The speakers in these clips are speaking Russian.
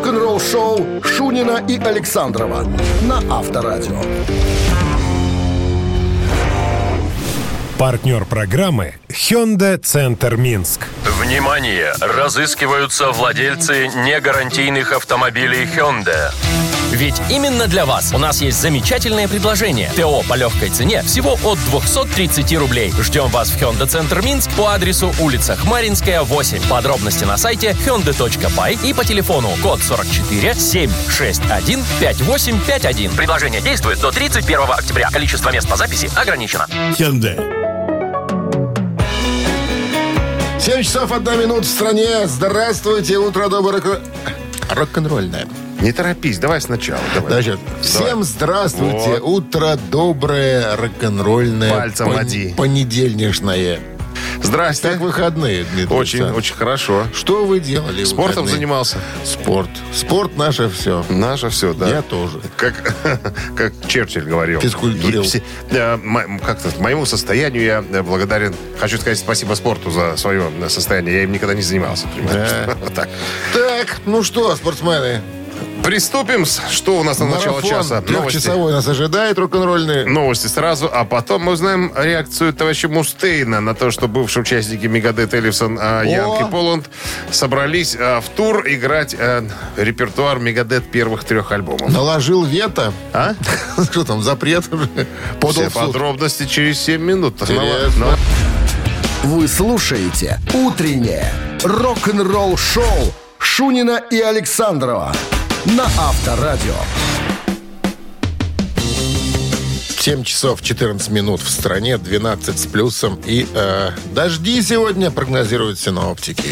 Рок-н-ролл шоу Шунина и Александрова на Авторадио. Партнер программы Hyundai Центр Минск. Внимание! Разыскиваются владельцы негарантийных автомобилей Hyundai. Ведь именно для вас у нас есть замечательное предложение. ТО по легкой цене всего от 230 рублей. Ждем вас в Hyundai Центр Минск по адресу улица Хмаринская, 8. Подробности на сайте hyundai.by и по телефону код 44 761 5851. Предложение действует до 31 октября. Количество мест по записи ограничено. Hyundai. 7 часов 1 минут в стране. Здравствуйте, утро доброе. рок- Рок-н-ролльное. Не торопись, давай сначала. Давай. Значит, всем здравствуйте. Утро доброе, рок-н-ролльное. Пальцем води. Понедельничное. Здрасте. Как выходные, Дмитрий Очень, Александрович? очень хорошо. Что вы делали? Спортом выходные? занимался. Спорт. Спорт наше все. Наше все, да. Я тоже. Как, как Черчилль говорил. Физкультурил. Мо- Как-то моему состоянию я э, благодарен. Хочу сказать спасибо спорту за свое э, состояние. Я им никогда не занимался. понимаешь? Да. Вот так. Так, ну что, спортсмены? Приступим. Что у нас на начало Марафон часа? Новости. трехчасовой нас ожидает рок-н-ролльный. Новости сразу, а потом мы узнаем реакцию товарища Мустейна на то, что бывшие участники Мегадет Эллифсон, а, Янг и Поланд собрались а, в тур играть а, репертуар Мегадет первых трех альбомов. Наложил вето. А? Что там, запрет уже? Подал Все подробности через 7 минут. Интересно. Ну, Вы слушаете «Утреннее рок-н-ролл-шоу» Шунина и Александрова на Авторадио. 7 часов 14 минут в стране, 12 с плюсом. И э, дожди сегодня прогнозируют синоптики.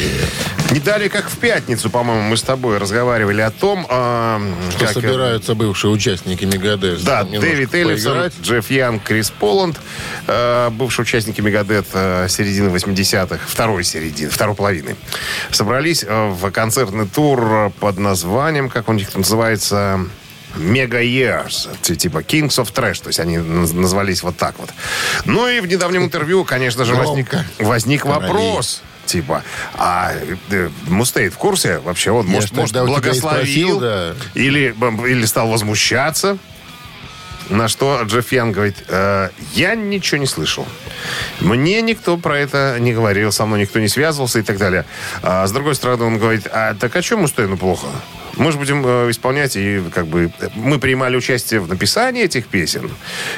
Не далее, как в пятницу, по-моему, мы с тобой разговаривали о том, а, Что как, э, собираются бывшие участники Мегадет. Да, Дэвид поиграть. Джефф Янг, Крис Поланд, э, бывшие участники Мегадет э, середины 80-х, второй середины, второй половины, собрались э, в концертный тур под названием, как них там называется, Mega Years, типа Kings of Trash, то есть они наз- назвались вот так вот. Ну и в недавнем интервью, конечно же, возник, возник вопрос. Типа, а э, в курсе вообще? Он, Я может, может благословил спросил, да. или, или стал возмущаться? На что Джефф Ян говорит, «Э, я ничего не слышал. Мне никто про это не говорил, со мной никто не связывался и так далее. А с другой стороны, он говорит, а так а что Мустейну плохо? Мы же будем э, исполнять, и как бы мы принимали участие в написании этих песен,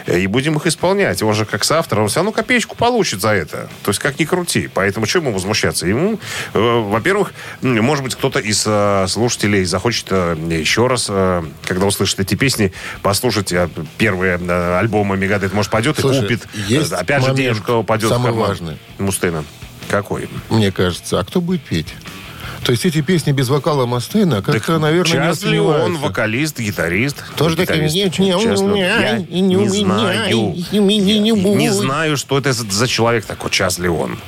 э, и будем их исполнять. Он же как соавтор, он все равно копеечку получит за это. То есть как ни крути. Поэтому чему ему возмущаться? Ему, э, во-первых, может быть, кто-то из э, слушателей захочет э, еще раз, э, когда услышит эти песни, послушать э, первые э, альбомы Мегадет. Может, пойдет и Слушай, купит. есть Опять же, денежка упадет самый в карман. важный. Мустейна. Какой? Мне кажется. А кто будет петь? То есть эти песни без вокала Мастейна как-то, наверное, не Часто ли он вокалист, гитарист? Тоже такие. «Не, не, Я не не знаю. не будет». Не знаю, что это за человек такой, Час ли он.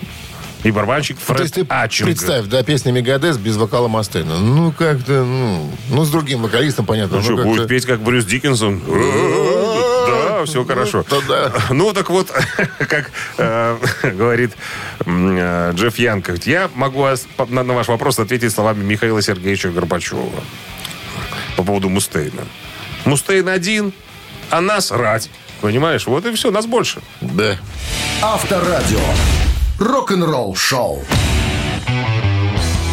И барабанщик То есть Фред ты Ачинг. представь, да, песня Мегадес без вокала Мастейна. Ну, как-то, ну, ну, с другим вокалистом, понятно. Ну что, будет петь как Брюс Диккенсон? Да, все хорошо. то да. Ну, так вот, как э, говорит э, Джефф говорит, я могу на на ваш вопрос ответить словами Михаила Сергеевича Горбачева по поводу Мустейна. Мустейн один, а нас рать. Понимаешь? Вот и все, нас больше. Да. Авторадио. Рок-н-ролл шоу.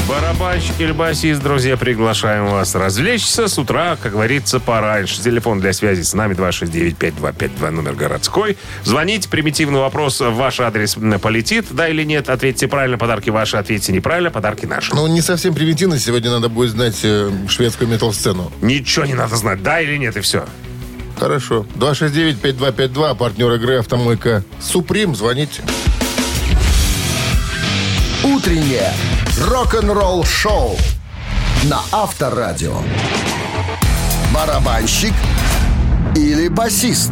Барабанщик или басист, друзья, приглашаем вас развлечься с утра, как говорится, пораньше. Телефон для связи с нами 269-5252, номер городской. Звоните, примитивный вопрос, ваш адрес полетит, да или нет, ответьте правильно, подарки ваши, ответьте неправильно, подарки наши. Ну, не совсем примитивно. Сегодня надо будет знать э, шведскую метал-сцену. Ничего не надо знать, да или нет, и все. Хорошо. 269-5252, партнер игры «Автомойка Суприм». Звоните. Утреннее рок-н-ролл шоу на Авторадио. Барабанщик или басист?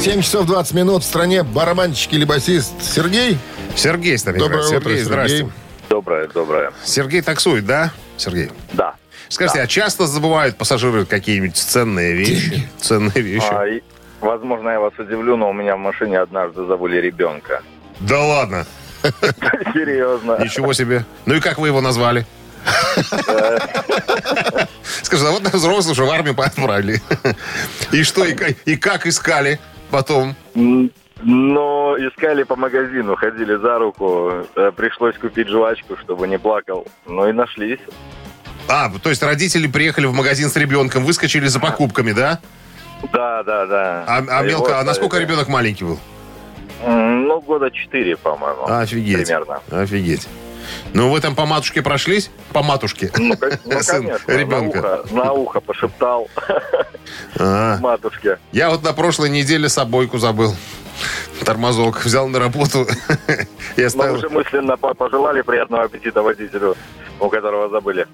7 часов 20 минут в стране. Барабанщик или басист Сергей? Сергей с нами Доброе играет. утро, Сергей, здрасте. Сергей. Доброе, доброе. Сергей таксует, да, Сергей? Да. Скажите, а часто забывают пассажиры какие-нибудь ценные вещи? Ценные вещи? А, возможно, я вас удивлю, но у меня в машине однажды забыли ребенка. Да ладно, Серьезно. ничего себе. Ну и как вы его назвали? Скажи, а вот на взрослых уже в армию отправили. И что, и, ка- и как искали потом? Но искали по магазину, ходили за руку. Э, Пришлось купить жвачку, чтобы не плакал. Ну и нашлись. А, то есть родители приехали в магазин с ребенком, выскочили за покупками, да? Да, да, да. А, а мелко, а насколько ребенок маленький был? Ну, года четыре, по-моему. Офигеть. Примерно. Офигеть. Ну, вы там по матушке прошлись? По матушке. Ну, ну, Сын конечно, ребенка. На ухо, на ухо пошептал А. матушке. Я вот на прошлой неделе собойку забыл. Тормозок взял на работу и оставил. уже мысленно по- пожелали приятного аппетита водителю, у которого забыли.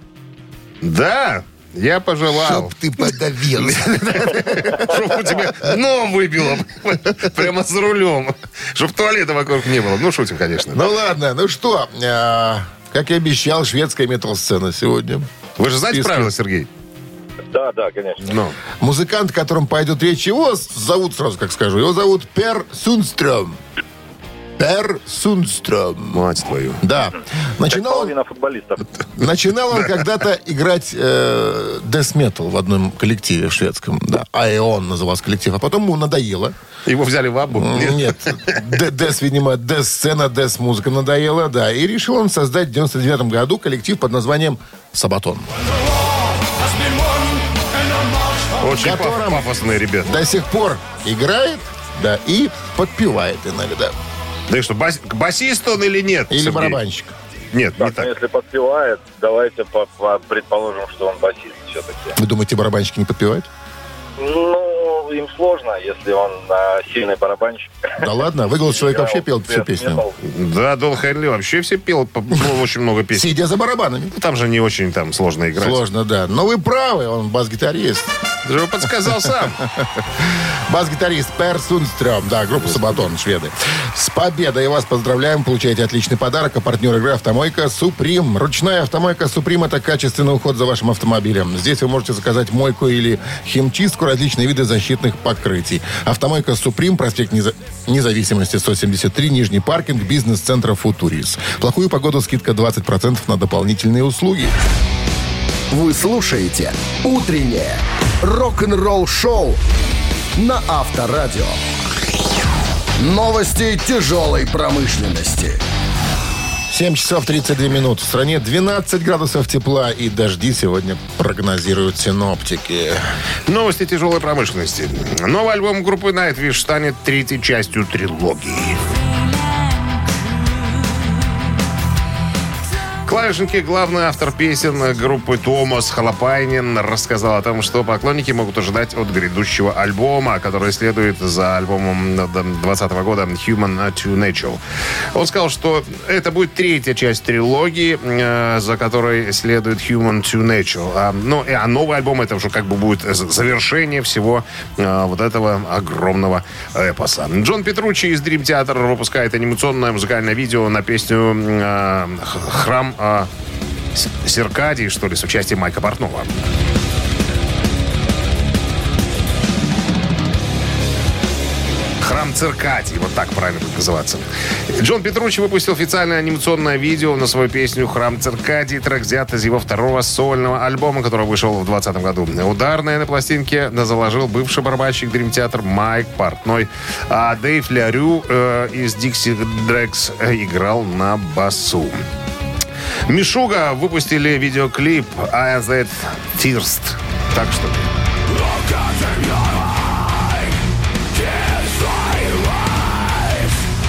Да, я пожелал. Чтоб ты подавился. Чтоб у тебя дно выбило прямо за рулем. Чтоб туалета вокруг не было. Ну, шутим, конечно. Ну ладно, ну что, а, как и обещал, шведская метал-сцена сегодня. Вы же знаете правила, Сергей? Да, да, конечно. Ну. Музыкант, о котором пойдет речь, его с- зовут, сразу как скажу, его зовут Пер Сунстрöm. Пер Сунстрöm. Мать твою. Да. Начинал футболистов. начинал он когда-то играть э, death metal в одном коллективе шведском. Да. Аэон назывался коллектив. А потом ему надоело. Его взяли в абу? Нет, Д- Дэс, видимо, Дэс-сцена, Дэс-музыка надоела, да. И решил он создать в 99 году коллектив под названием «Сабатон». Очень пафосные ребята. До сих пор играет, да, и подпевает иногда. Да и что, бас- басист он или нет? Или Сергей? барабанщик. Нет, не Так, ну, так. если подпевает, давайте по- по- предположим, что он басист все-таки. Вы думаете, барабанщики не подпевают? Ну, им сложно, если он а, сильный барабанщик. Да ладно, выголос человек вообще пел всю песню. Да, Дол Хайли вообще все пел ну, очень много песен. Сидя за барабанами. Там же не очень там сложно играть. Сложно, да. Но вы правы, он бас-гитарист. Ты же подсказал сам. Бас-гитарист Пер Сунстрём, да, группа Сабатон, шведы. С победой вас поздравляем, получаете отличный подарок, а партнер игры «Автомойка Суприм». Ручная «Автомойка Суприм» — это качественный уход за вашим автомобилем. Здесь вы можете заказать мойку или химчистку, различные виды защитных покрытий. «Автомойка Суприм», проспект Неза- Независимости, 173, Нижний паркинг, бизнес-центра «Футурис». Плохую погоду скидка 20% на дополнительные услуги. Вы слушаете «Утреннее рок-н-ролл-шоу» на Авторадио. Новости тяжелой промышленности. 7 часов 32 минут. В стране 12 градусов тепла и дожди сегодня прогнозируют синоптики. Новости тяжелой промышленности. Новый альбом группы Nightwish станет третьей частью трилогии. Клавишники, главный автор песен группы Томас Халапайнин, рассказал о том, что поклонники могут ожидать от грядущего альбома, который следует за альбомом 2020 года Human to Nature. Он сказал, что это будет третья часть трилогии, э, за которой следует Human to Nature. А, ну, а новый альбом это уже как бы будет завершение всего э, вот этого огромного эпоса. Джон Петручи из Dream Theater выпускает анимационное музыкальное видео на песню э, «Храм С- Серкадий», что ли, с участием Майка Портнова. Храм Циркадий, вот так правильно будет называться. Джон Петручи выпустил официальное анимационное видео на свою песню «Храм Циркадий». Трек взят из его второго сольного альбома, который вышел в 2020 году. Ударные на пластинке заложил бывший барабанщик Dream Theater Майк Портной, а Дэйв Лярю э, из Dixie э, играл на басу. Мишуга выпустили видеоклип «I That Thirst». Так что?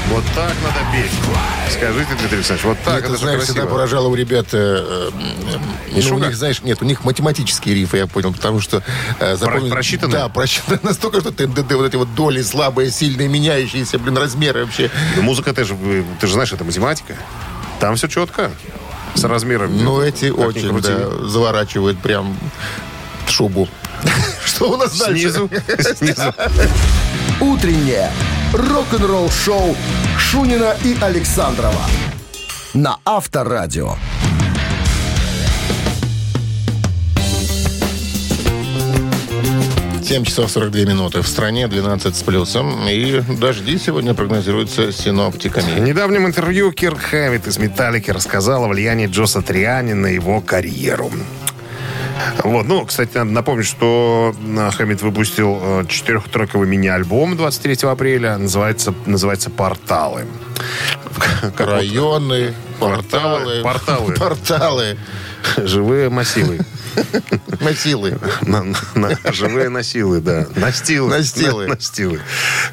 Вот так надо петь. Скажите, Дмитрий Александрович, вот так, это, это же знаешь, всегда поражало у ребят... э, э, ну, у них, знаешь, нет, у них математические рифы, я понял, потому что... э, запомнил- просчитанные? Да, просчитаны настолько, что ТНДД, вот эти вот доли слабые, сильные, меняющиеся, блин, размеры вообще. Ну, Музыка, ты же, ты же знаешь, это математика. Там все четко. С размером. Ну, эти очень, да, заворачивают прям шубу. Что у нас дальше? Снизу. Снизу. Утреннее рок-н-ролл-шоу Шунина и Александрова на Авторадио. 7 часов 42 минуты. В стране 12 с плюсом. И дожди сегодня прогнозируются синоптиками. В недавнем интервью Кирк Хэммит из «Металлики» рассказал о влиянии Джоса Триани на его карьеру. Вот, ну, кстати, надо напомнить, что э, Хэммит выпустил э, четырехтрековый мини-альбом 23 апреля. Называется, называется «Порталы». Районы, порталы. Порталы. Порталы. Живые массивы. Массилы. На- на- живые насилы, да. Настилы. Настилы. На- Настилы.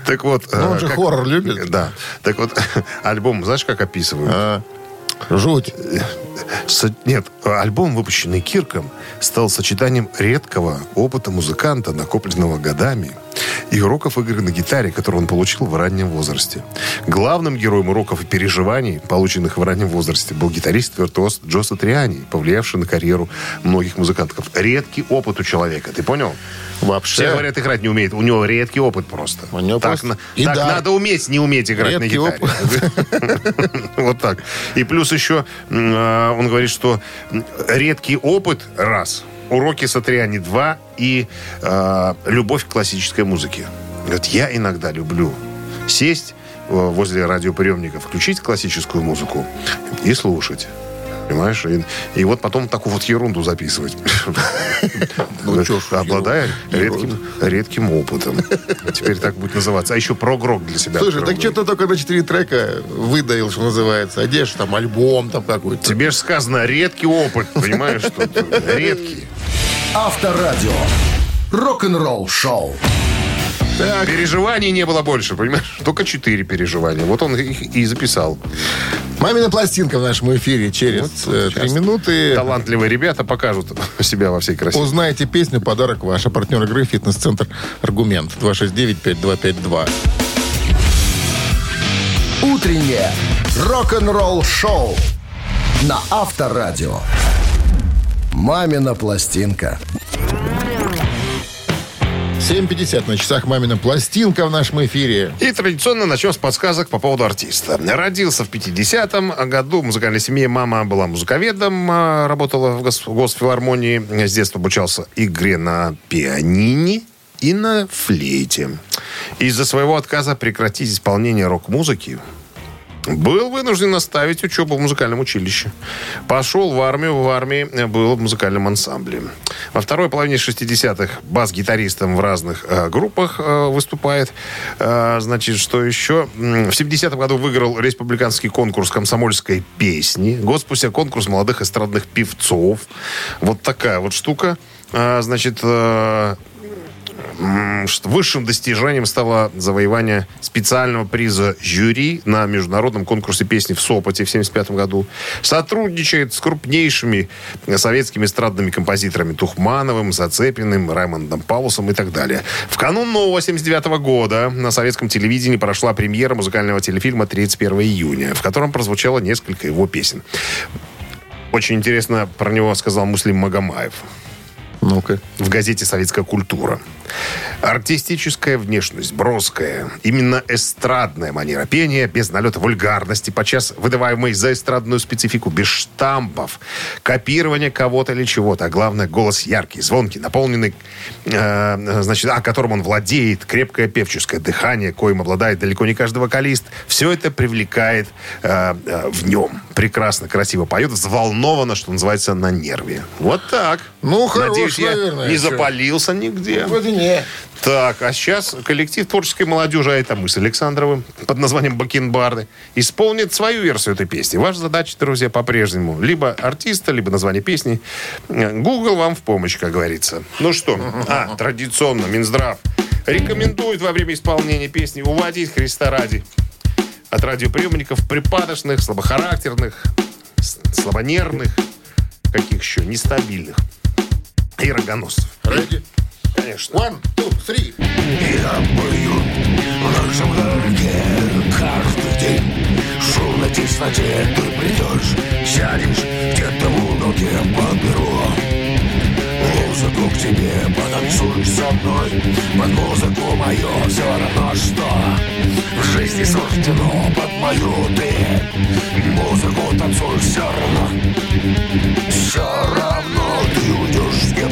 Так вот... Ну, он э, же хоррор любит. Да. Так вот, альбом, знаешь, как описывают? А, жуть. Со- Нет, альбом, выпущенный Кирком, стал сочетанием редкого опыта музыканта, накопленного годами, и уроков игры на гитаре, которые он получил в раннем возрасте. Главным героем уроков и переживаний, полученных в раннем возрасте, был гитарист-виртуоз Джо Сатриани, повлиявший на карьеру многих музыкантов. Редкий опыт у человека, ты понял? Вообще. Все говорят, играть не умеет. У него редкий опыт просто. У него так просто- на- так да. надо уметь не уметь играть Редкий на гитаре. Вот так. И плюс еще а, он говорит, что редкий опыт – раз, уроки Сатриани – два, и а, любовь к классической музыке. Говорит, я иногда люблю сесть э, возле радиоприемника, включить классическую музыку и слушать. Понимаешь? И, и вот потом такую вот ерунду записывать. Ну, чё ж, Обладая редким, редким опытом. Теперь так будет называться. А еще прогрок для себя. Слушай, так что ты только на 4 трека выдаил, что называется. А ж там альбом там какой-то? Тебе же сказано, редкий опыт, понимаешь, редкий. Авторадио. Рок-н-ролл шоу. Переживаний не было больше, понимаешь? Только четыре переживания. Вот он их и записал. Мамина пластинка в нашем эфире через э, три Сейчас минуты. Талантливые ребята покажут себя во всей красе. Узнаете песню, подарок ваш. А партнер игры «Фитнес-центр Аргумент». 269-5252. Утреннее рок-н-ролл шоу на Авторадио. Мамина пластинка. 7.50 на часах «Мамина пластинка» в нашем эфире. И традиционно начнем с подсказок по поводу артиста. Родился в 50-м году в музыкальной семье. Мама была музыковедом, а, работала в гос- госфилармонии. С детства обучался игре на пианине и на флейте. Из-за своего отказа прекратить исполнение рок-музыки был вынужден оставить учебу в музыкальном училище. Пошел в армию, в армии был в музыкальном ансамбле. Во второй половине 60-х бас-гитаристом в разных э, группах э, выступает. Э, значит, что еще? В 70-м году выиграл республиканский конкурс комсомольской песни. Год спустя конкурс молодых эстрадных певцов. Вот такая вот штука. Э, значит, э, Высшим достижением стало завоевание специального приза жюри на международном конкурсе песни в Сопоте в 1975 году. Сотрудничает с крупнейшими советскими эстрадными композиторами Тухмановым, Зацепиным, Раймондом Паулусом и так далее. В канун нового 79 года на советском телевидении прошла премьера музыкального телефильма 31 июня, в котором прозвучало несколько его песен. Очень интересно про него сказал Муслим Магомаев Ну-ка. в газете «Советская культура». Артистическая внешность, броская, именно эстрадная манера пения, без налета вульгарности, подчас выдаваемой за эстрадную специфику, без штампов, копирования кого-то или чего-то, а главное, голос яркий, звонкий, наполненный, э, значит, а которым он владеет, крепкое певческое дыхание, коим обладает далеко не каждый вокалист. Все это привлекает э, э, в нем. Прекрасно, красиво поет, взволнованно, что называется, на нерве. Вот так. Ну, хорош, Надеюсь, я наверное, не чё. запалился нигде. Вроде не. Так, а сейчас коллектив творческой молодежи, а это мы с Александровым, под названием «Бакенбарды», исполнит свою версию этой песни. Ваша задача, друзья, по-прежнему либо артиста, либо название песни. Google вам в помощь, как говорится. Ну что, а, традиционно, Минздрав рекомендует во время исполнения песни уводить Христа ради от радиоприемников припадочных, слабохарактерных, слабонервных, каких еще, нестабильных и рогоносцев. Ready? Конечно. One, two, three. Я нашем городе каждый день. Шум на тесноте, ты придешь, сядешь где-то в уголке подберу. Музыку к тебе, потанцуешь со мной. Под музыку мою все равно что. В жизни суждено под мою ты. Музыку танцуешь все равно. Все равно ты уйдешь где-то Ты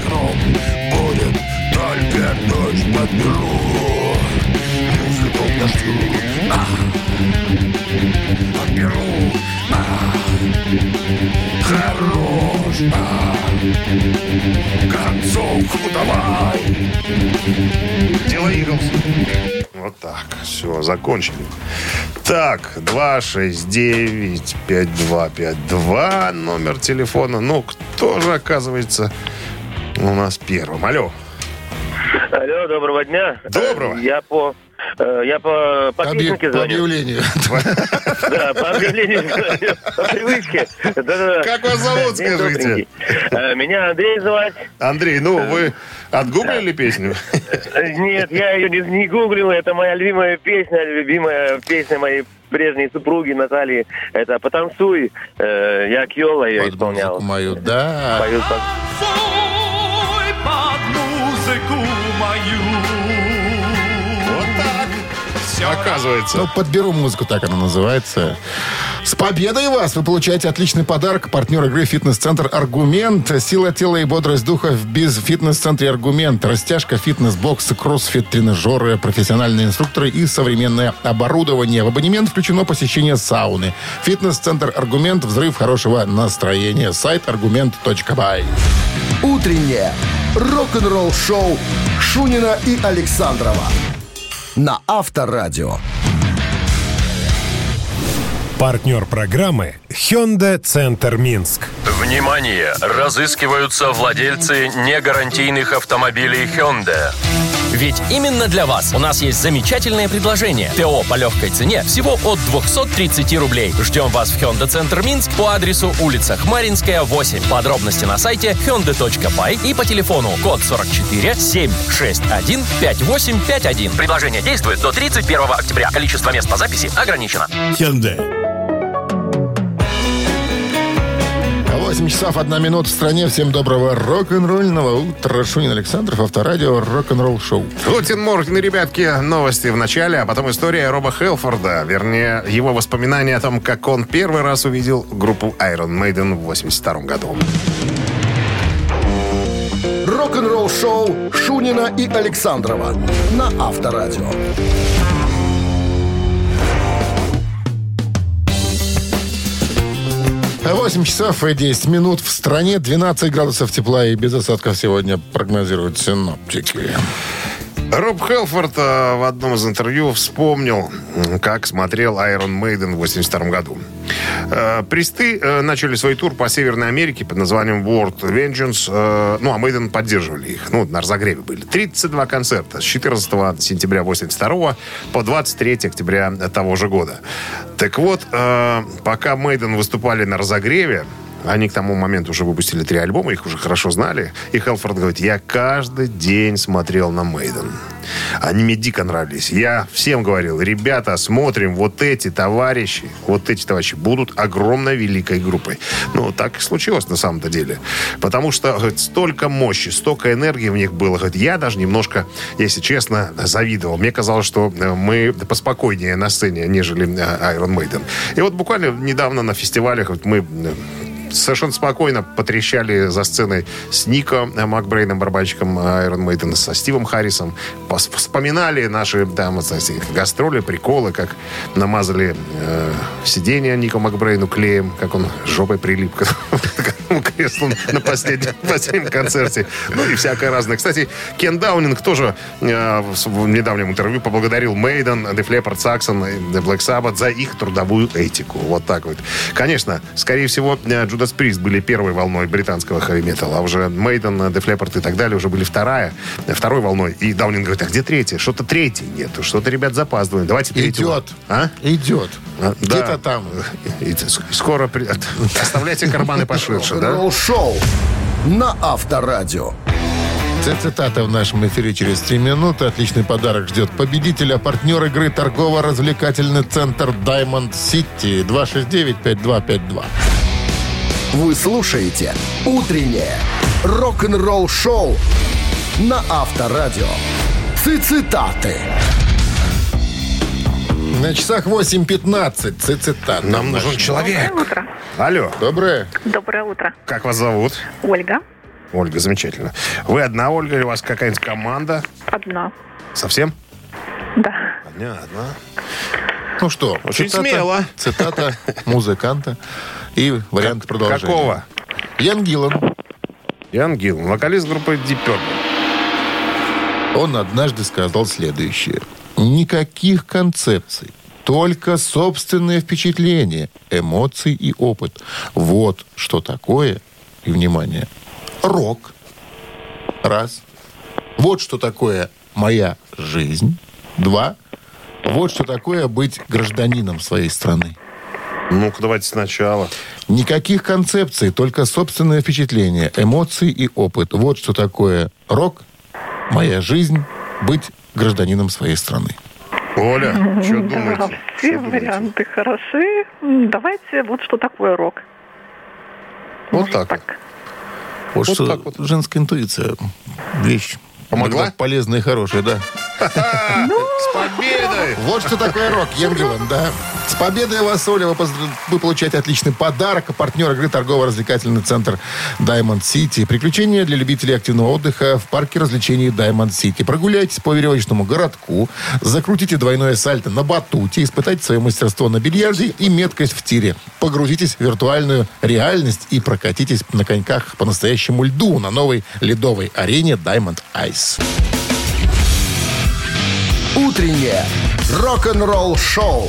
ветром Будет только дождь подберу Музыку дождю. А, Подберу а, Хорош а, Концовку давай. Дело Иглс. Вот так. Все, закончили. Так, 269-5252, номер телефона. Ну, кто же, оказывается, у нас первым? Алло. Алло, доброго дня. Доброго. Я по... э, Я по, по Объ- песенке По звоню. объявлению. Да, по объявлению. По привычке. Как вас зовут, скажите? Э, Меня Андрей звать. Андрей, ну, вы отгуглили песню? Э, Нет, я ее не, гуглил. Это моя любимая песня, любимая песня моей прежней супруги Натальи. Это «Потанцуй». Э, Я Кьола ее Под исполнял. музыку мою, да. Пою под- Вот так. Оказывается. Ну, подберу музыку, так она называется. С победой вас! Вы получаете отличный подарок. Партнер игры «Фитнес-центр Аргумент». Сила тела и бодрость духа в без фитнес-центре Аргумент. Растяжка, фитнес-боксы, кроссфит, тренажеры, профессиональные инструкторы и современное оборудование. В абонемент включено посещение сауны. Фитнес-центр Аргумент. Взрыв хорошего настроения. Сайт аргумент.бай. Утреннее рок-н-ролл-шоу Шунина и Александрова на Авторадио. Партнер программы Hyundai Центр Минск. Внимание! Разыскиваются владельцы негарантийных автомобилей Hyundai. Ведь именно для вас у нас есть замечательное предложение. ТО по легкой цене всего от 230 рублей. Ждем вас в Hyundai Центр Минск по адресу улица Хмаринская, 8. Подробности на сайте hyundai.by и по телефону код 44 761 5851. Предложение действует до 31 октября. Количество мест по записи ограничено. Hyundai. 8 часов 1 минута в стране. Всем доброго рок-н-ролльного утра. Шунин Александров, Авторадио, рок-н-ролл шоу. Гутин Морген, ребятки, новости в начале, а потом история Роба Хелфорда. Вернее, его воспоминания о том, как он первый раз увидел группу Iron Maiden в 82 году. Рок-н-ролл-шоу Шунина и Александрова на Авторадио. 8 часов и 10 минут в стране. 12 градусов тепла и без осадков сегодня прогнозируют синоптики. Роб Хелфорд э, в одном из интервью вспомнил, как смотрел Iron Maiden в 82 году. Э, Присты э, начали свой тур по Северной Америке под названием World Vengeance. Ну, а Maiden поддерживали их. Ну, на разогреве были. 32 концерта с 14 сентября 82 по 23 октября того же года. Так вот, пока Maiden выступали на разогреве, они к тому моменту уже выпустили три альбома, их уже хорошо знали. И Хелфорд говорит, я каждый день смотрел на Мейден. Они мне дико нравились. Я всем говорил, ребята, смотрим, вот эти товарищи, вот эти товарищи будут огромной великой группой. Ну, так и случилось на самом-то деле. Потому что говорит, столько мощи, столько энергии в них было. Говорит, я даже немножко, если честно, завидовал. Мне казалось, что э, мы поспокойнее на сцене, нежели э, Iron Maiden. И вот буквально недавно на фестивалях вот мы э, совершенно спокойно потрещали за сценой с Нико Макбрейном, барабанщиком Iron Maiden, со Стивом Харрисом. Вспоминали наши там, гастроли, приколы, как намазали э, сиденье Нико Макбрейну клеем, как он жопой прилип к этому креслу на последнем, последнем концерте. Ну и всякое разное. Кстати, Кен Даунинг тоже э, в недавнем интервью поблагодарил Мейден, The Leppard, The Black Sabbath за их трудовую этику. Вот так вот. Конечно, скорее всего, э, Judas Priest были первой волной британского хэви-металла, а уже Мейден, Def Leppard и так далее уже были вторая, второй волной. И Даунинг говорит, а где третья? Что-то третьей нету, что-то, ребят, запаздываем. Давайте третью. Идет. А? Идет. А, да. Где-то там. И Скоро при- оставляйте карманы поширше, да? Рок-н-ролл-шоу на Авторадио. Цитата в нашем эфире через 3 минуты. Отличный подарок ждет победителя. Партнер игры торгово-развлекательный центр Diamond City. 269-5252. Вы слушаете «Утреннее рок-н-ролл-шоу» на Авторадио. Цитаты. На часах 8.15. Цитата. Нам нужен человек. Доброе утро. Алло, Доброе. Доброе утро. как вас зовут? Ольга. Ольга, замечательно. Вы одна, Ольга, или у вас какая-нибудь команда? Одна. Совсем? Да. Понятно. Ну что, Очень цитата- смело. Цитата музыканта и вариант продолжения. Какого? Ян Гиллан. Ян Гилл, вокалист группы Deep Purple. Он однажды сказал следующее. Никаких концепций. Только собственные впечатления, эмоции и опыт. Вот что такое, и внимание, рок. Раз. Вот что такое моя жизнь. Два. Вот что такое быть гражданином своей страны. Ну-ка, давайте сначала. Никаких концепций, только собственные впечатления, эмоции и опыт. Вот что такое рок, моя жизнь, быть гражданином своей страны. Оля, что Да, думаете? все варианты хороши. Давайте вот что такое рок. Вот так вот. Вот, Вот что так вот. женская интуиция. Вещь. Помогла? Иногда Полезная и хорошая, да. С победой! Вот что такое рок, Янгелан, да. С победой вас, Оля, вы, вы получаете отличный подарок. А партнер игры торгово-развлекательный центр Diamond City. Приключения для любителей активного отдыха в парке развлечений Diamond City. Прогуляйтесь по веревочному городку, закрутите двойное сальто на батуте, испытайте свое мастерство на бильярде и меткость в тире. Погрузитесь в виртуальную реальность и прокатитесь на коньках по настоящему льду на новой ледовой арене Diamond Ice. Утреннее рок-н-ролл-шоу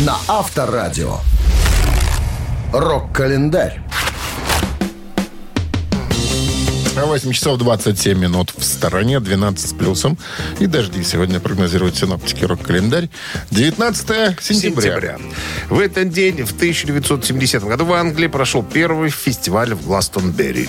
на Авторадио. Рок-календарь. 8 часов 27 минут в стороне, 12 с плюсом. И дожди сегодня прогнозируют синоптики рок-календарь. 19 сентября. В этот день, в 1970 году, в Англии прошел первый фестиваль в Гластонберри.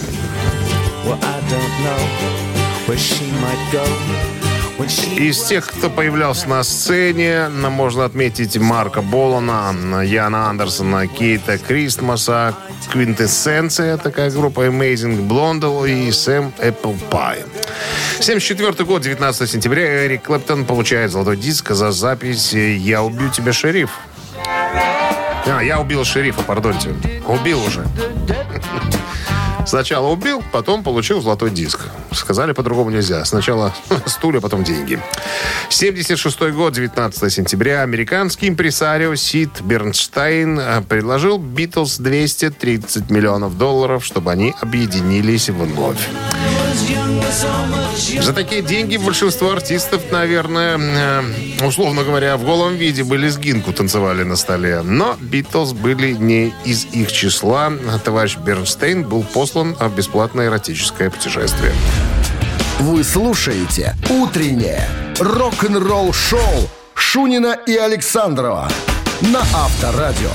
Из тех, кто появлялся на сцене, можно отметить Марка Болана, Яна Андерсона, Кейта Кристмаса, Квинтэссенция, такая группа Amazing Blondel и Сэм Эпплпай. 74 год, 19 сентября, Эрик Клэптон получает золотой диск за запись «Я убью тебя, шериф». А, я убил шерифа, пардоньте. Убил уже. Сначала убил, потом получил золотой диск. Сказали по-другому нельзя. Сначала стулья, потом деньги. 76 год, 19 сентября. Американский импресарио Сид Бернштейн э, предложил Битлз 230 миллионов долларов, чтобы они объединились вновь. За такие деньги большинство артистов, наверное, э, условно говоря, в голом виде бы лезгинку танцевали на столе. Но Битлз были не из их числа. Товарищ Бернштейн был послан в бесплатное эротическое путешествие. Вы слушаете «Утреннее рок-н-ролл-шоу» Шунина и Александрова на Авторадио.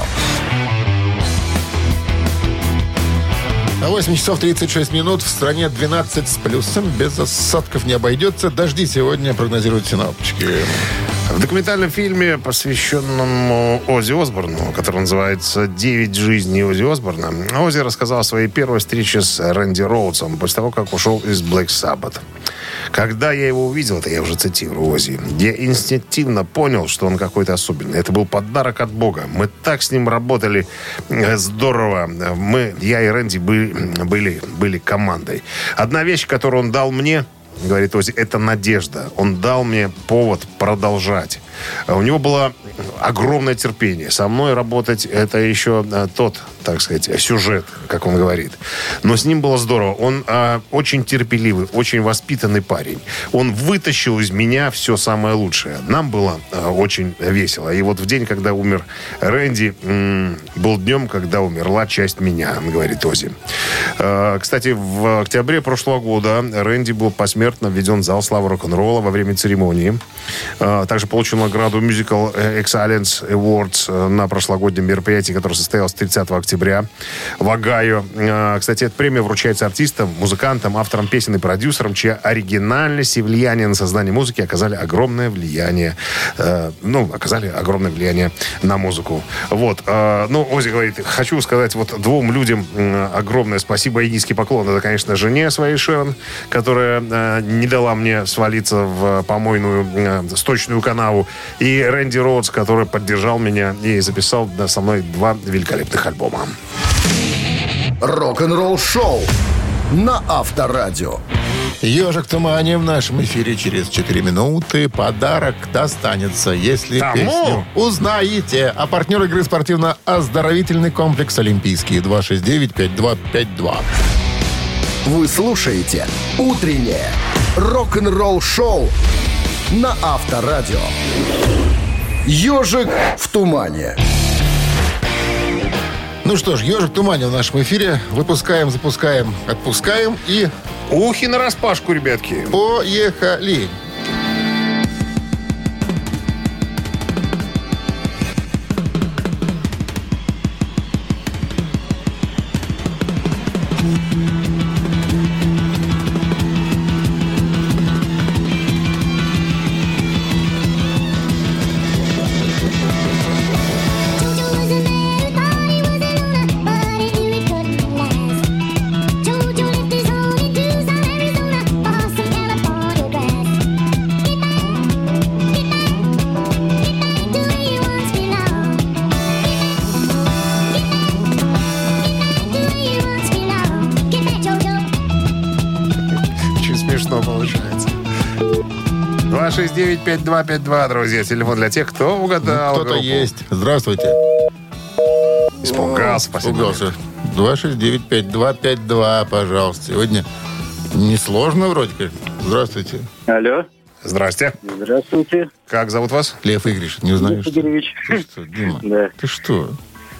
8 часов 36 минут. В стране 12 с плюсом. Без осадков не обойдется. Дожди сегодня прогнозируют синоптики. В документальном фильме, посвященном Ози Осборну, который называется «Девять жизней Ози Осборна», Ози рассказал о своей первой встрече с Рэнди Роудсом после того, как ушел из Black Sabbath. Когда я его увидел, это я уже цитирую Ози, я инстинктивно понял, что он какой-то особенный. Это был подарок от Бога. Мы так с ним работали э, здорово. Мы, я и Рэнди были, были, были командой. Одна вещь, которую он дал мне, говорит Ози, это надежда. Он дал мне повод продолжать. А У него было огромное терпение. Со мной работать это еще а, тот, так сказать, сюжет, как он говорит. Но с ним было здорово. Он а, очень терпеливый, очень воспитанный парень. Он вытащил из меня все самое лучшее. Нам было а, очень весело. И вот в день, когда умер Рэнди, м, был днем, когда умерла часть меня, говорит Ози. А, кстати, в октябре прошлого года Рэнди был посмертно введен в зал славы рок-н-ролла во время церемонии. А, Также получил награду Musical Excellence Awards э, на прошлогоднем мероприятии, которое состоялось 30 октября в Огайо. А, Кстати, эта премия вручается артистам, музыкантам, авторам песен и продюсерам, чья оригинальность и влияние на создание музыки оказали огромное влияние, э, ну, оказали огромное влияние на музыку. Вот. э, Ну, Ози говорит, хочу сказать вот двум людям огромное спасибо и низкий поклон. Это, конечно, жене своей Шерон, которая э, не дала мне свалиться в помойную э, сточную канаву, и Рэнди Роудс, который поддержал меня и записал со мной два великолепных альбома. Рок-н-ролл-шоу на Авторадио. Ежик в тумане в нашем эфире через 4 минуты. Подарок достанется, если Кому? песню узнаете. А партнер игры спортивно-оздоровительный комплекс «Олимпийский» 269-5252. Вы слушаете «Утреннее рок-н-ролл-шоу» на Авторадио. «Ежик в тумане». Ну что ж, «Ежик в тумане» в нашем эфире. Выпускаем, запускаем, отпускаем и Ухи на распашку, ребятки. поехали. 269-5252, друзья. Телефон для тех, кто угадал. Кто-то группу. есть. Здравствуйте. Испугался. спасибо. Испугался. 269-5252, пожалуйста. Сегодня несложно вроде как. Здравствуйте. Алло, Здрасте. здравствуйте. Как зовут вас? Лев Игоревич, не узнаешь? Лев? Игоревич. Ты что, Дима? Да. Ты что?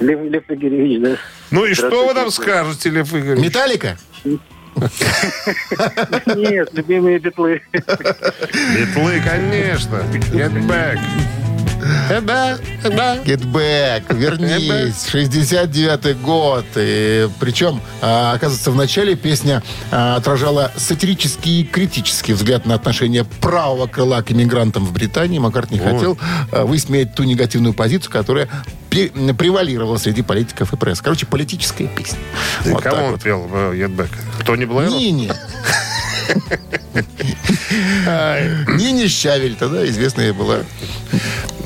Лев, Лев Игоревич, да. Ну и что вы нам скажете, Лев Игоревич? Металлика? Нет, любимые битлы. Битлы, конечно. Get back. Get back. Get back. Вернись, 69-й год. И, причем, а, оказывается, в начале песня а, отражала сатирический и критический взгляд на отношение правого крыла к иммигрантам в Британии. Маккартни хотел а, высмеять ту негативную позицию, которая превалировала среди политиков и пресс. Короче, политическая песня. Вот кому он вот. пел э, Get back? Тони Блэр? Нине. Нине Щавель, тогда известная была.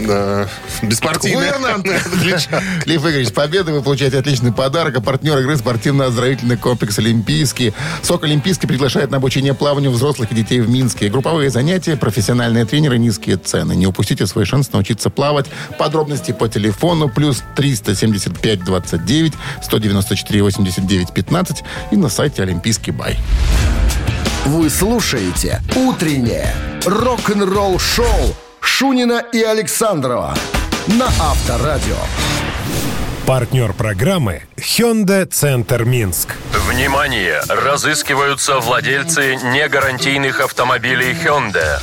Да. Беспартийный. Гувернант. Лев Игоревич, с победой вы получаете отличный подарок. А партнер игры спортивно-оздоровительный комплекс «Олимпийский». СОК «Олимпийский» приглашает на обучение плаванию взрослых и детей в Минске. Групповые занятия, профессиональные тренеры, низкие цены. Не упустите свой шанс научиться плавать. Подробности по телефону плюс 375 29 194 89 15 и на сайте «Олимпийский бай». Вы слушаете «Утреннее рок-н-ролл-шоу» Шунина и Александрова на Авторадио. Партнер программы Hyundai Центр Минск. Внимание! Разыскиваются владельцы негарантийных автомобилей Hyundai.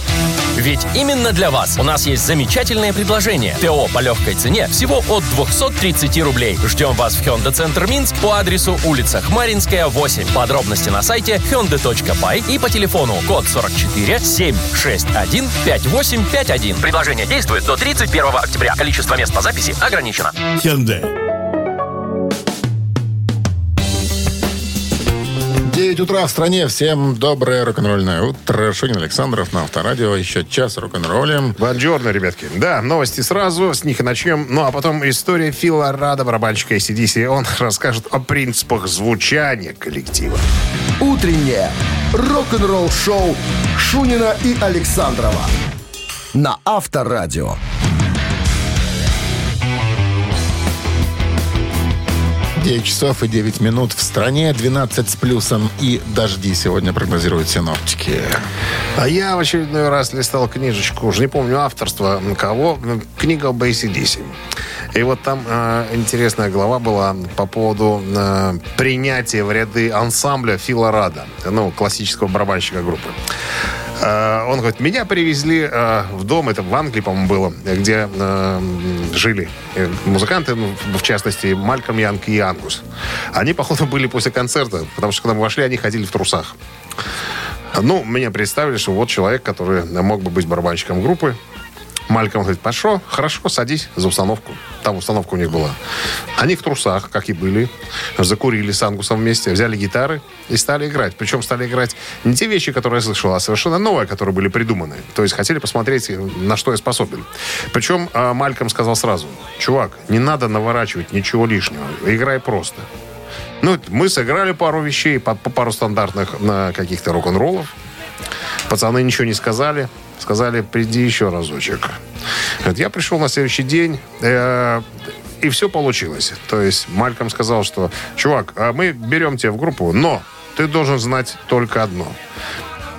Ведь именно для вас у нас есть замечательное предложение. ТО по легкой цене всего от 230 рублей. Ждем вас в Hyundai Центр Минск по адресу улица Хмаринская, 8. Подробности на сайте hyundai.by и по телефону код 44 761 5851. Предложение действует до 31 октября. Количество мест по записи ограничено. Hyundai. 9 утра в стране. Всем доброе рок-н-ролльное утро. Шунин Александров на Авторадио. Еще час рок-н-роллем. Бонжорно, ребятки. Да, новости сразу, с них и начнем. Ну, а потом история Фила Рада, барабанщика ACDC. Он расскажет о принципах звучания коллектива. Утреннее рок-н-ролл-шоу Шунина и Александрова на Авторадио. 9 часов и 9 минут в стране. 12 с плюсом и дожди сегодня прогнозируют синоптики. А я в очередной раз листал книжечку, уже не помню авторство кого, книга об ACDC. И вот там э, интересная глава была по поводу э, принятия в ряды ансамбля Фила Рада, ну, классического барабанщика группы. Э, Он говорит, меня привезли э, в дом, это в Англии, по-моему, было, где э, жили музыканты, ну, в частности, Мальком Янг и Ангус. Они, походу, были после концерта, потому что, когда мы вошли, они ходили в трусах. Ну, меня представили, что вот человек, который мог бы быть барабанщиком группы. Мальком говорит, пошел, хорошо, садись за установку. Там установка у них была. Они в трусах, как и были, закурили с Ангусом вместе, взяли гитары и стали играть. Причем стали играть не те вещи, которые я слышал, а совершенно новые, которые были придуманы. То есть хотели посмотреть, на что я способен. Причем а, Мальком сказал сразу, чувак, не надо наворачивать ничего лишнего, играй просто. Ну, мы сыграли пару вещей, по пару стандартных на каких-то рок-н-роллов. Пацаны ничего не сказали. Сказали, приди еще разочек. Я пришел на следующий день, э, и все получилось. То есть Мальком сказал, что, чувак, а мы берем тебя в группу, но ты должен знать только одно.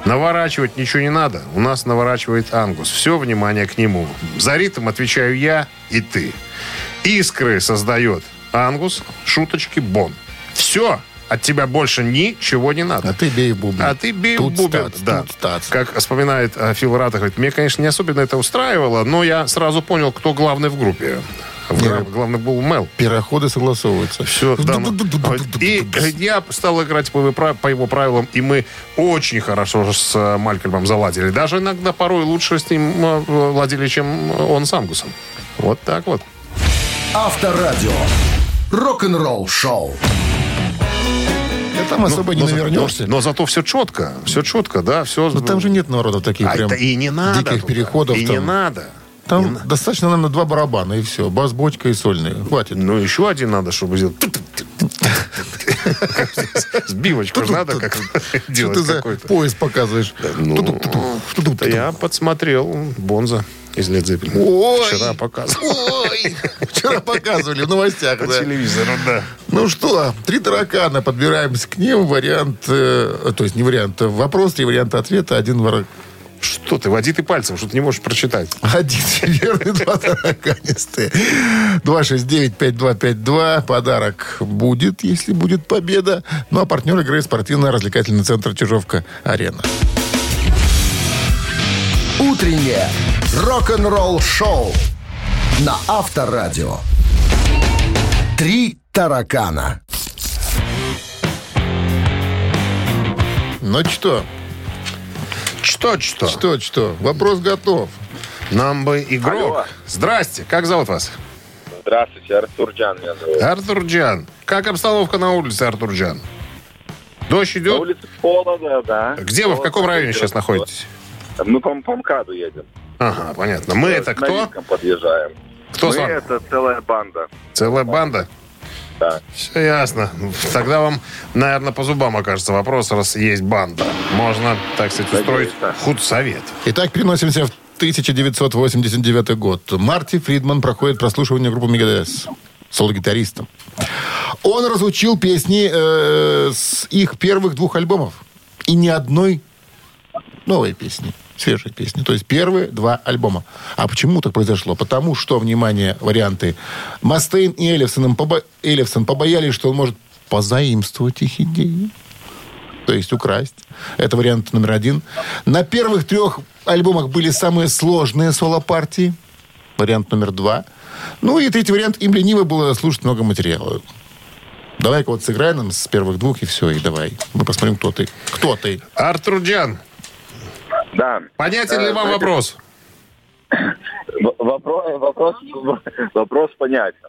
Наворачивать ничего не надо. У нас наворачивает Ангус. Все внимание к нему. За ритм отвечаю я и ты. Искры создает Ангус, шуточки Бон. Все. От тебя больше ничего не надо. А ты бей в бубен. А ты бей Тут в бубен. стац, да. тут стац. Как вспоминает э, Фил Рата, говорит, мне, конечно, не особенно это устраивало, но я сразу понял, кто главный в группе. В-. Главный был Мел. Переходы согласовываются. Все, да. И я стал играть по по его правилам, и мы очень хорошо с Малькольмом заладили. Даже иногда порой лучше с ним ладили, чем он с Ангусом. Вот так вот. Авторадио. Рок-н-ролл шоу. Там особо не навернешься. но, зато все четко. Все четко, да. Все, Но там же нет народов таких А прям и не надо. диких туда. переходов. И там. не надо. Там Не достаточно, наверное, два барабана и все. Бас, бочка и сольные. Хватит. Ну, еще один надо, чтобы сделать. Сбивочку же надо как Что делать ты за пояс показываешь? Ну, я подсмотрел Бонза из Led Zeppelin. Ой! Вчера показывал. Ой! Вчера показывали в новостях, По да. телевизору, да. Ну что, три таракана, подбираемся к ним. Вариант, э, то есть не вариант, вопрос, три варианта ответа, один вар- Что ты, води ты пальцем, что ты не можешь прочитать. Один верный, два тараканистые. 269-5252. Подарок будет, если будет победа. Ну, а партнер игры спортивно-развлекательный центр «Чижовка-Арена». Утреннее рок-н-ролл шоу на Авторадио. Три таракана. Ну что, Что, что? что, что? Вопрос готов. Нам бы игрок. Алло. Здрасте, как зовут вас? Здравствуйте, Артур Джан меня зовут. Артур Джан. Как обстановка на улице, Артур Джан? Дождь На идет? улице холодно, да. Где вы, в каком районе сейчас находитесь? Мы по, по МКАДу едем. Ага, понятно. Мы это С кто? подъезжаем. Кто Мы с вами? это целая банда. Целая банда? Да. Все ясно. Тогда вам, наверное, по зубам окажется вопрос, раз есть банда. Можно, так сказать, устроить Надеюсь, худсовет. Итак, переносимся в 1989 год. Марти Фридман проходит прослушивание группы Мегадес соло-гитаристом. Он разучил песни э, с их первых двух альбомов. И ни одной новой песни, свежей песни. То есть первые два альбома. А почему так произошло? Потому что, внимание, варианты. Мастейн и Эллифсон, побо... Эллифсон побоялись, что он может позаимствовать их идеи. То есть украсть. Это вариант номер один. На первых трех альбомах были самые сложные соло-партии. Вариант номер два. Ну и третий вариант. Им лениво было слушать много материала. Давай-ка вот сыграй нам с первых двух, и все, и давай. Мы посмотрим, кто ты. Кто ты? Артур Джан, Да. понятен ли Э, вам знаете, вопрос? Вопрос, вопрос, вопрос понятен.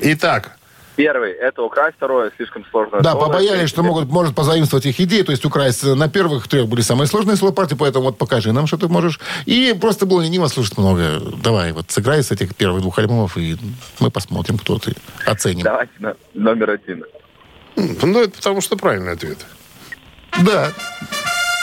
Итак, Первый – это украсть. Второе – слишком сложное Да, соло. побоялись, что могут, может позаимствовать их идеи, то есть украсть. На первых трех были самые сложные соло-партии, поэтому вот покажи нам, что ты можешь. И просто было лениво слушать много. Давай, вот сыграй с этих первых двух альбомов, и мы посмотрим, кто ты. Оценим. Давайте на- номер один. ну это потому что правильный ответ. Да.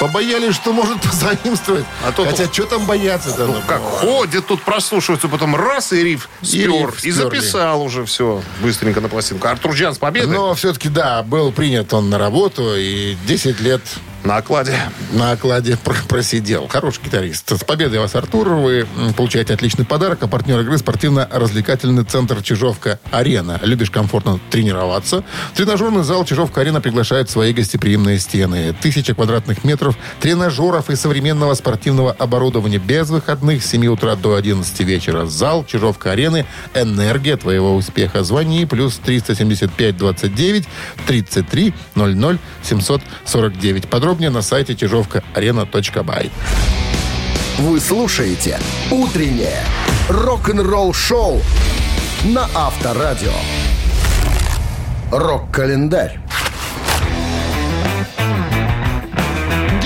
Побоялись, что может позаимствовать. А то- Хотя, что там бояться-то? Ну, как ходят тут, прослушиваются, потом раз и риф спер, риф и, сперли. записал уже все быстренько на пластинку. Артур Джан с победой Но все-таки, да, был принят он на работу, и 10 лет на окладе. на окладе пр- просидел. Хороший гитарист. С победой вас, Артур. Вы получаете отличный подарок. А партнер игры спортивно-развлекательный центр «Чижовка-Арена». Любишь комфортно тренироваться? Тренажерный зал «Чижовка-Арена» приглашает в свои гостеприимные стены. Тысяча квадратных метров тренажеров и современного спортивного оборудования без выходных с 7 утра до 11 вечера. Зал «Чижовка-Арены» – энергия твоего успеха. Звони плюс 375 29 33 00 749. Подробнее на сайте чижовкаарена.бай. Вы слушаете «Утреннее рок-н-ролл-шоу» на Авторадио. Рок-календарь.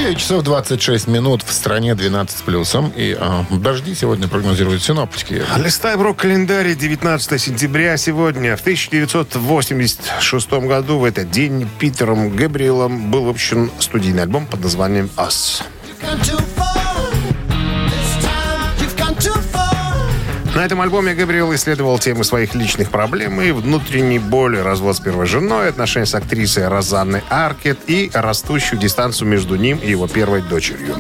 9 часов 26 минут в стране 12 с плюсом. И а, дожди сегодня прогнозируют синоптики. Листай в рок-календаре 19 сентября сегодня. В 1986 году в этот день Питером Габриэлом был выпущен студийный альбом под названием «Us». На этом альбоме Габриэл исследовал темы своих личных проблем и внутренней боли, развод с первой женой, отношения с актрисой Розанной Аркет и растущую дистанцию между ним и его первой дочерью.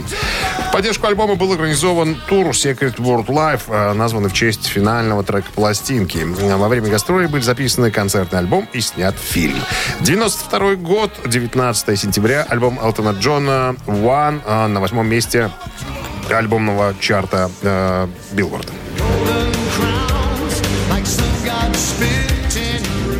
В поддержку альбома был организован тур Secret World Life, э, названный в честь финального трека пластинки. Во время гастролей были записаны концертный альбом и снят фильм. 92 год, 19 сентября, альбом Элтона Джона «One» э, на восьмом месте альбомного чарта э, Билборда. spit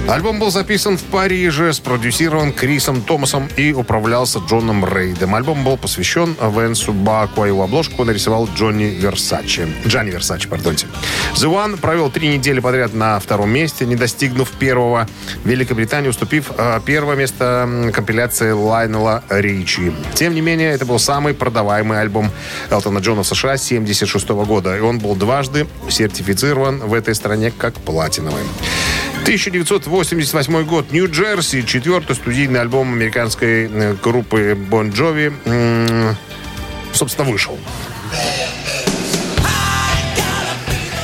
Альбом был записан в Париже, спродюсирован Крисом Томасом и управлялся Джоном Рейдом. Альбом был посвящен Венсу Баку, а его обложку нарисовал Джонни Версачи. Джанни Версачи, пардонте. The One провел три недели подряд на втором месте, не достигнув первого. Великобритания уступив э, первое место компиляции Лайнела Ричи. Тем не менее, это был самый продаваемый альбом Элтона Джона в США 1976 года. И он был дважды сертифицирован в этой стране как платиновый. 1988 год. Нью-Джерси. Четвертый студийный альбом американской э, группы Бон Джови. Собственно, вышел.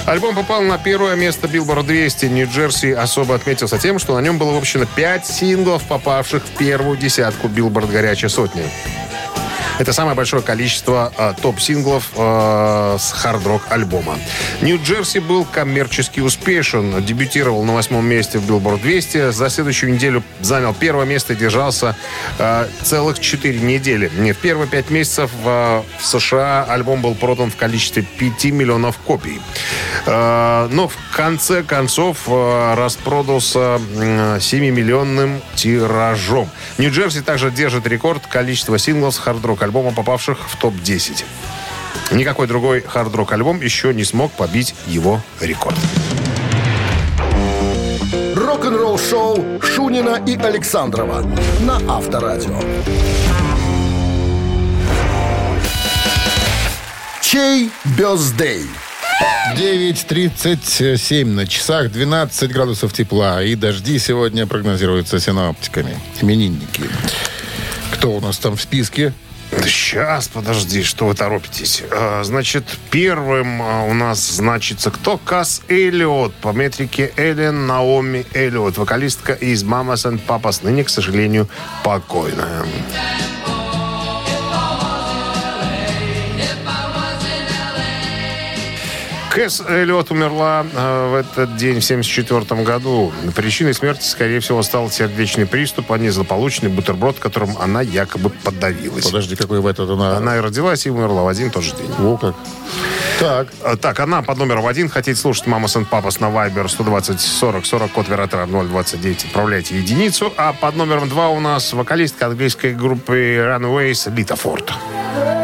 Альбом попал на первое место Billboard 200. Нью-Джерси особо отметился тем, что на нем было выпущено 5 синглов, попавших в первую десятку Billboard «Горячая сотня». Это самое большое количество э, топ-синглов э, с хард-рок альбома. Нью-Джерси был коммерчески успешен. Дебютировал на восьмом месте в Billboard 200. За следующую неделю занял первое место и держался э, целых четыре недели. Но в первые пять месяцев э, в США альбом был продан в количестве 5 миллионов копий. Э, но в конце концов э, распродался э, 7-миллионным тиражом. Нью-Джерси также держит рекорд количества синглов с хард-рок альбома, попавших в топ-10. Никакой другой хард-рок альбом еще не смог побить его рекорд. Рок-н-ролл шоу Шунина и Александрова на Авторадио. Чей birthday? 9.37 на часах, 12 градусов тепла. И дожди сегодня прогнозируются синоптиками. Именинники. Кто у нас там в списке? Сейчас, подожди, что вы торопитесь. А, Значит, первым а, у нас значится кто? Касс Эллиот. По метрике Эллен Наоми Эллиот. Вокалистка из Mamas and Papas. Ныне, к сожалению, покойная. Кэс Эллиот умерла э, в этот день в 1974 году. Причиной смерти, скорее всего, стал сердечный приступ, а не злополучный бутерброд, которым она якобы подавилась. Подожди, какой в этот она... Она и родилась, и умерла в один тот же день. О, как. Так. А, Так, она под номером один. Хотите слушать «Мама Сан Папас» на Viber 120 40 40, код оператора 029. Отправляйте единицу. А под номером два у нас вокалистка английской группы Runaways Лита Форд. Ну,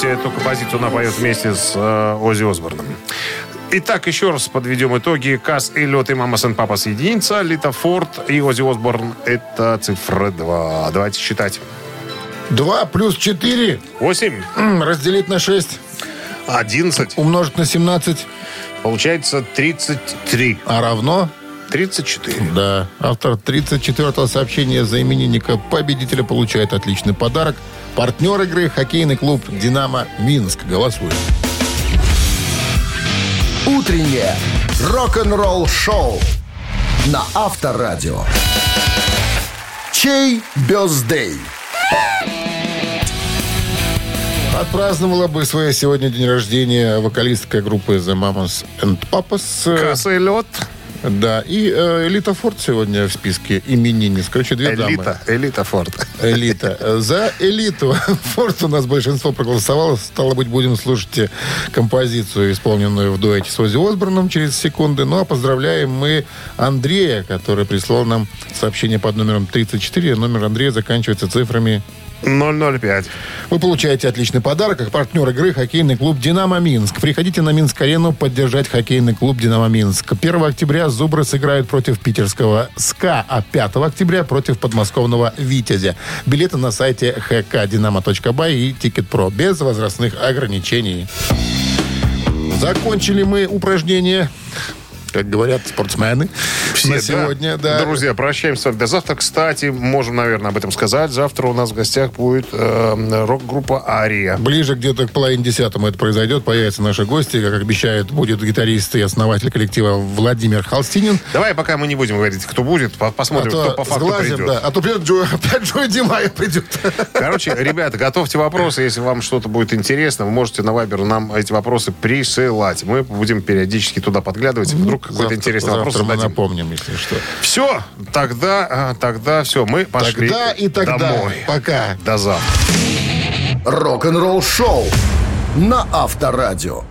помните, эту композицию она поет вместе с э, Оззи Осборном. Итак, еще раз подведем итоги. Касс Эллиот и Мама Сан Папас единица. Лита Форд и Оззи Осборн это цифра 2. Давайте считать. 2 плюс 4 8, разделить на 6, 11, умножить на 17, получается 33. а равно... 34. Да. Автор 34-го сообщения за именинника победителя получает отличный подарок. Партнер игры – хоккейный клуб «Динамо Минск». Голосуем. Утреннее рок-н-ролл шоу на Авторадио. Чей бездей? Отпраздновала бы свой сегодня день рождения вокалистка группы The Mamas and Papas. Касс Эллиот. Да, и э, Элита Форд сегодня в списке именинниц. Короче, две дамы. Элита. Элита Форд. Элита. За элиту Форд у нас большинство проголосовало. Стало быть, будем слушать композицию, исполненную в дуэте с Оззи Осборном через секунды. Ну, а поздравляем мы Андрея, который прислал нам сообщение под номером 34. Номер Андрея заканчивается цифрами 005. Вы получаете отличный подарок, как партнер игры хоккейный клуб «Динамо Минск». Приходите на Минск-арену поддержать хоккейный клуб «Динамо Минск». 1 октября «Зубры» сыграют против питерского «СКА», а 5 октября против подмосковного «Витязя». Билеты на сайте hkdinamo.by и «Ticket.Pro» без возрастных ограничений. Закончили мы упражнение, как говорят спортсмены, на да? сегодня. Да. Друзья, прощаемся с вами до завтра. Кстати, можем, наверное, об этом сказать. Завтра у нас в гостях будет э, рок-группа «Ария». Ближе где-то к половине десятому это произойдет. Появятся наши гости. Как обещают, будет гитарист и основатель коллектива Владимир Холстинин. Давай, пока мы не будем говорить, кто будет, по- посмотрим, а кто то по факту сглазим, придет. да. А то придет Джо, опять Джой Димая придет. Короче, ребята, готовьте вопросы. Если вам что-то будет интересно, вы можете на Вайбер нам эти вопросы присылать. Мы будем периодически туда подглядывать. Вдруг какой-то Завтра- интересный вопрос завтра мы зададим. напомним, если что. Все, тогда, а, тогда все, мы пошли Тогда и тогда. домой. Пока. До завтра. Рок-н-ролл шоу на Авторадио.